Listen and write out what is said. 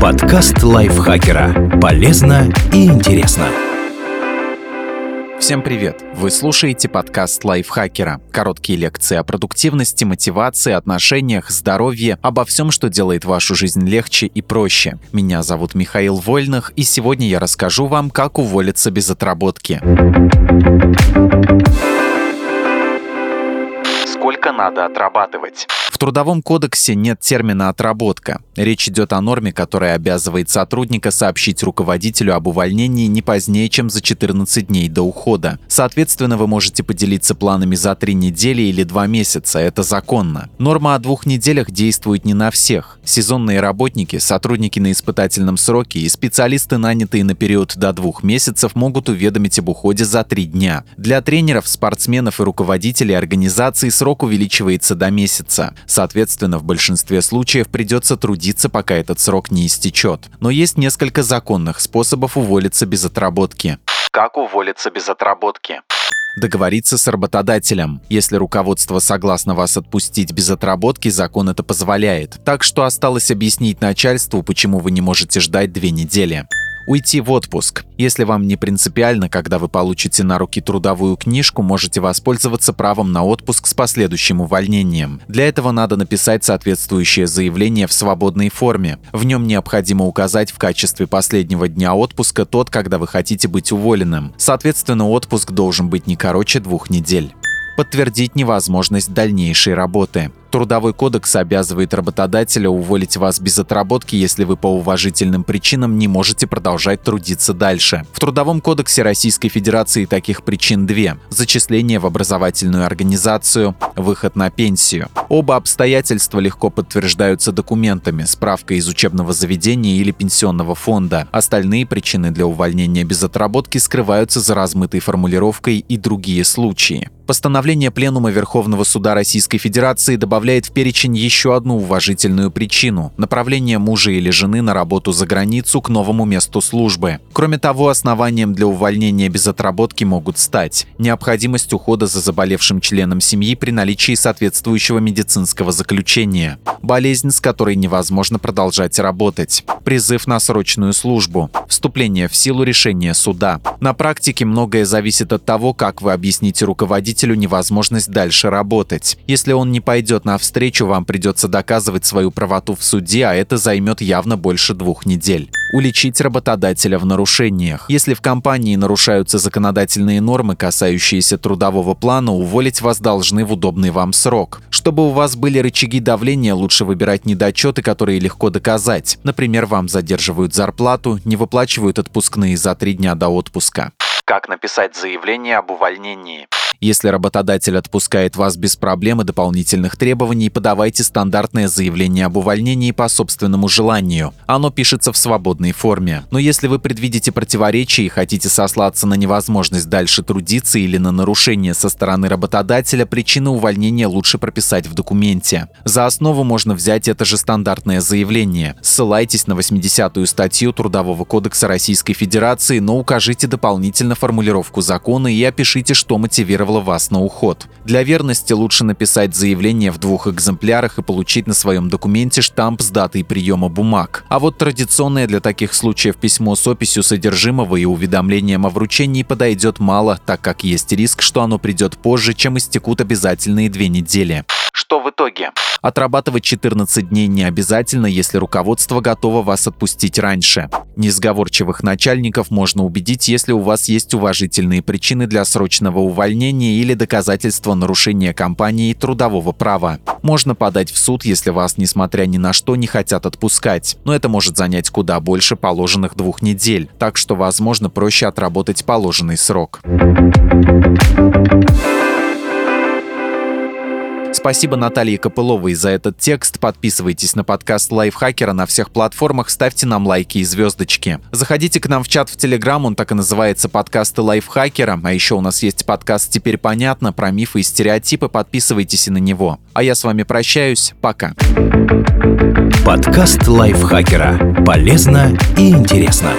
Подкаст лайфхакера. Полезно и интересно. Всем привет! Вы слушаете подкаст лайфхакера. Короткие лекции о продуктивности, мотивации, отношениях, здоровье, обо всем, что делает вашу жизнь легче и проще. Меня зовут Михаил Вольных, и сегодня я расскажу вам, как уволиться без отработки. Надо отрабатывать? В Трудовом кодексе нет термина «отработка». Речь идет о норме, которая обязывает сотрудника сообщить руководителю об увольнении не позднее, чем за 14 дней до ухода. Соответственно, вы можете поделиться планами за три недели или два месяца, это законно. Норма о двух неделях действует не на всех. Сезонные работники, сотрудники на испытательном сроке и специалисты, нанятые на период до двух месяцев, могут уведомить об уходе за три дня. Для тренеров, спортсменов и руководителей организации срок увеличивается до месяца. Соответственно, в большинстве случаев придется трудиться, пока этот срок не истечет. Но есть несколько законных способов уволиться без отработки. Как уволиться без отработки? договориться с работодателем. Если руководство согласно вас отпустить без отработки, закон это позволяет. Так что осталось объяснить начальству, почему вы не можете ждать две недели. Уйти в отпуск. Если вам не принципиально, когда вы получите на руки трудовую книжку, можете воспользоваться правом на отпуск с последующим увольнением. Для этого надо написать соответствующее заявление в свободной форме. В нем необходимо указать в качестве последнего дня отпуска тот, когда вы хотите быть уволенным. Соответственно, отпуск должен быть не короче двух недель подтвердить невозможность дальнейшей работы. Трудовой кодекс обязывает работодателя уволить вас без отработки, если вы по уважительным причинам не можете продолжать трудиться дальше. В Трудовом кодексе Российской Федерации таких причин две – зачисление в образовательную организацию, выход на пенсию. Оба обстоятельства легко подтверждаются документами, справкой из учебного заведения или пенсионного фонда. Остальные причины для увольнения без отработки скрываются за размытой формулировкой и другие случаи. Постановление Пленума Верховного Суда Российской Федерации добавляет добавляет в перечень еще одну уважительную причину – направление мужа или жены на работу за границу к новому месту службы. Кроме того, основанием для увольнения без отработки могут стать необходимость ухода за заболевшим членом семьи при наличии соответствующего медицинского заключения, болезнь, с которой невозможно продолжать работать, призыв на срочную службу, вступление в силу решения суда. На практике многое зависит от того, как вы объясните руководителю невозможность дальше работать. Если он не пойдет навстречу, вам придется доказывать свою правоту в суде, а это займет явно больше двух недель. Уличить работодателя в нарушениях. Если в компании нарушаются законодательные нормы, касающиеся трудового плана, уволить вас должны в удобный вам срок. Чтобы у вас были рычаги давления, лучше выбирать недочеты, которые легко доказать. Например, вам задерживают зарплату, не выплачивают отпускные за три дня до отпуска. Как написать заявление об увольнении? Если работодатель отпускает вас без проблем и дополнительных требований, подавайте стандартное заявление об увольнении по собственному желанию. Оно пишется в свободной форме. Но если вы предвидите противоречия и хотите сослаться на невозможность дальше трудиться или на нарушение со стороны работодателя, причину увольнения лучше прописать в документе. За основу можно взять это же стандартное заявление. Ссылайтесь на 80-ю статью Трудового кодекса Российской Федерации, но укажите дополнительно формулировку закона и опишите, что мотивировало мотивировало вас на уход. Для верности лучше написать заявление в двух экземплярах и получить на своем документе штамп с датой приема бумаг. А вот традиционное для таких случаев письмо с описью содержимого и уведомлением о вручении подойдет мало, так как есть риск, что оно придет позже, чем истекут обязательные две недели. Что в итоге? Отрабатывать 14 дней не обязательно, если руководство готово вас отпустить раньше. Несговорчивых начальников можно убедить, если у вас есть уважительные причины для срочного увольнения или доказательства нарушения компании трудового права. Можно подать в суд, если вас, несмотря ни на что, не хотят отпускать. Но это может занять куда больше положенных двух недель, так что, возможно, проще отработать положенный срок. Спасибо Наталье Копыловой за этот текст. Подписывайтесь на подкаст Лайфхакера на всех платформах, ставьте нам лайки и звездочки. Заходите к нам в чат в Телеграм, он так и называется подкасты Лайфхакера. А еще у нас есть подкаст «Теперь понятно» про мифы и стереотипы. Подписывайтесь и на него. А я с вами прощаюсь. Пока. Подкаст Лайфхакера. Полезно и интересно.